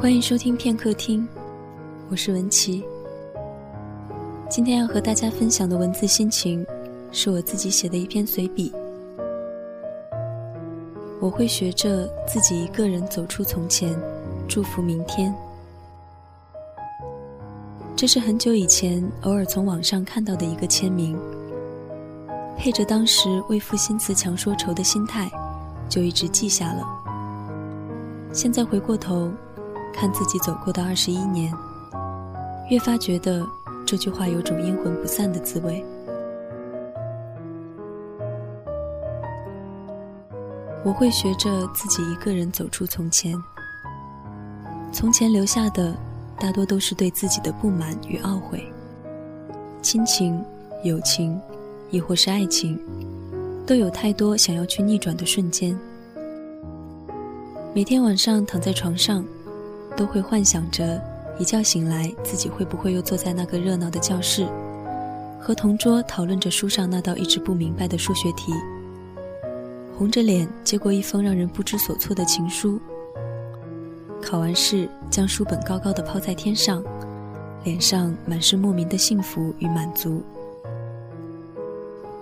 欢迎收听片刻听，我是文琪。今天要和大家分享的文字心情，是我自己写的一篇随笔。我会学着自己一个人走出从前，祝福明天。这是很久以前偶尔从网上看到的一个签名，配着当时为赋新词强说愁的心态，就一直记下了。现在回过头，看自己走过的二十一年，越发觉得这句话有种阴魂不散的滋味。我会学着自己一个人走出从前，从前留下的大多都是对自己的不满与懊悔，亲情、友情，亦或是爱情，都有太多想要去逆转的瞬间。每天晚上躺在床上，都会幻想着一觉醒来自己会不会又坐在那个热闹的教室，和同桌讨论着书上那道一直不明白的数学题，红着脸接过一封让人不知所措的情书。考完试，将书本高高的抛在天上，脸上满是莫名的幸福与满足。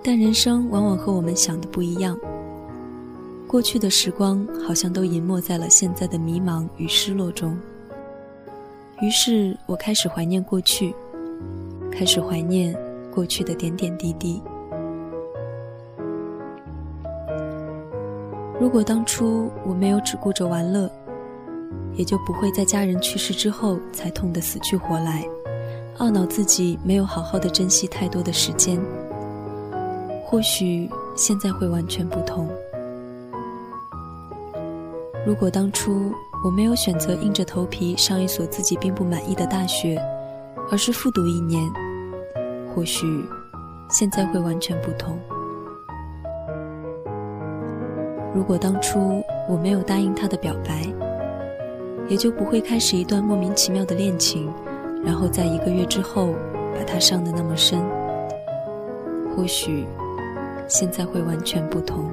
但人生往往和我们想的不一样。过去的时光好像都隐没在了现在的迷茫与失落中。于是我开始怀念过去，开始怀念过去的点点滴滴。如果当初我没有只顾着玩乐，也就不会在家人去世之后才痛得死去活来，懊恼自己没有好好的珍惜太多的时间。或许现在会完全不同。如果当初我没有选择硬着头皮上一所自己并不满意的大学，而是复读一年，或许现在会完全不同。如果当初我没有答应他的表白，也就不会开始一段莫名其妙的恋情，然后在一个月之后把他伤得那么深，或许现在会完全不同。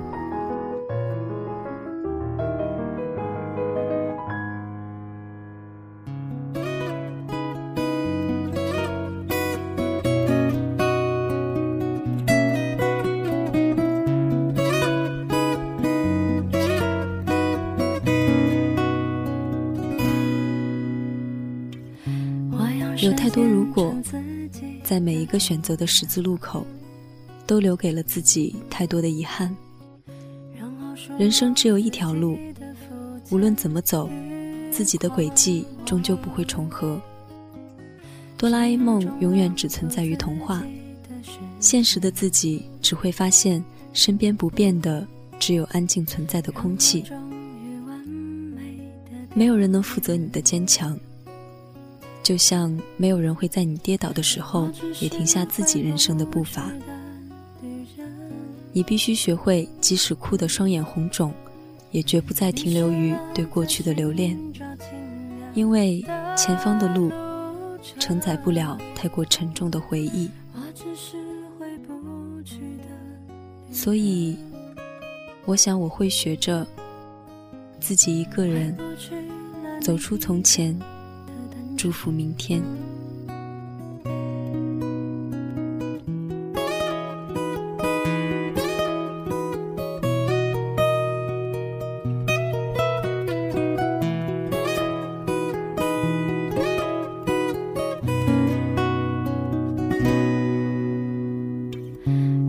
有太多如果，在每一个选择的十字路口，都留给了自己太多的遗憾。人生只有一条路，无论怎么走，自己的轨迹终究不会重合。哆啦 A 梦永远只存在于童话，现实的自己只会发现身边不变的只有安静存在的空气。没有人能负责你的坚强。就像没有人会在你跌倒的时候也停下自己人生的步伐，你必须学会，即使哭得双眼红肿，也绝不再停留于对过去的留恋，因为前方的路承载不了太过沉重的回忆。所以，我想我会学着自己一个人走出从前。祝福明天。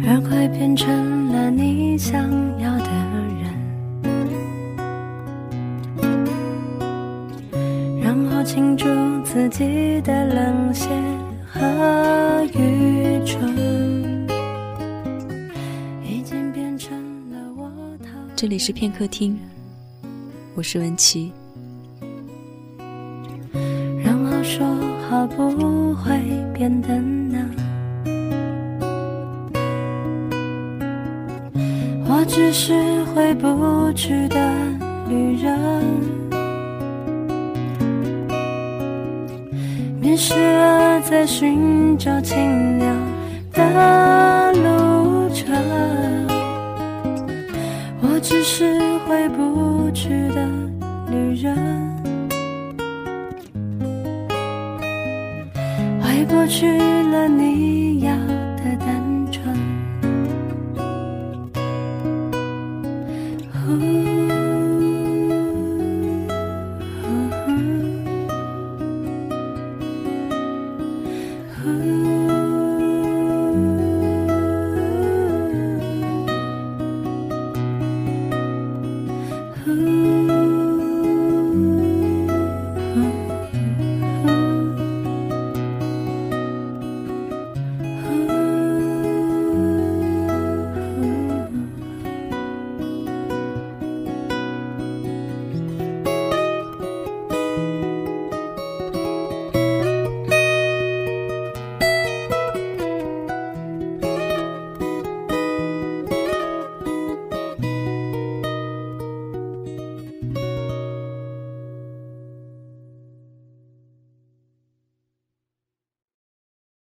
而快变成了你想自己的冷血和愚蠢，这里是片刻听，我是文琪。然后说好不会变的呢？我只是回不去的旅人。时而在寻找清凉的路程。我只是回不去的旅人。回不去了你嗯。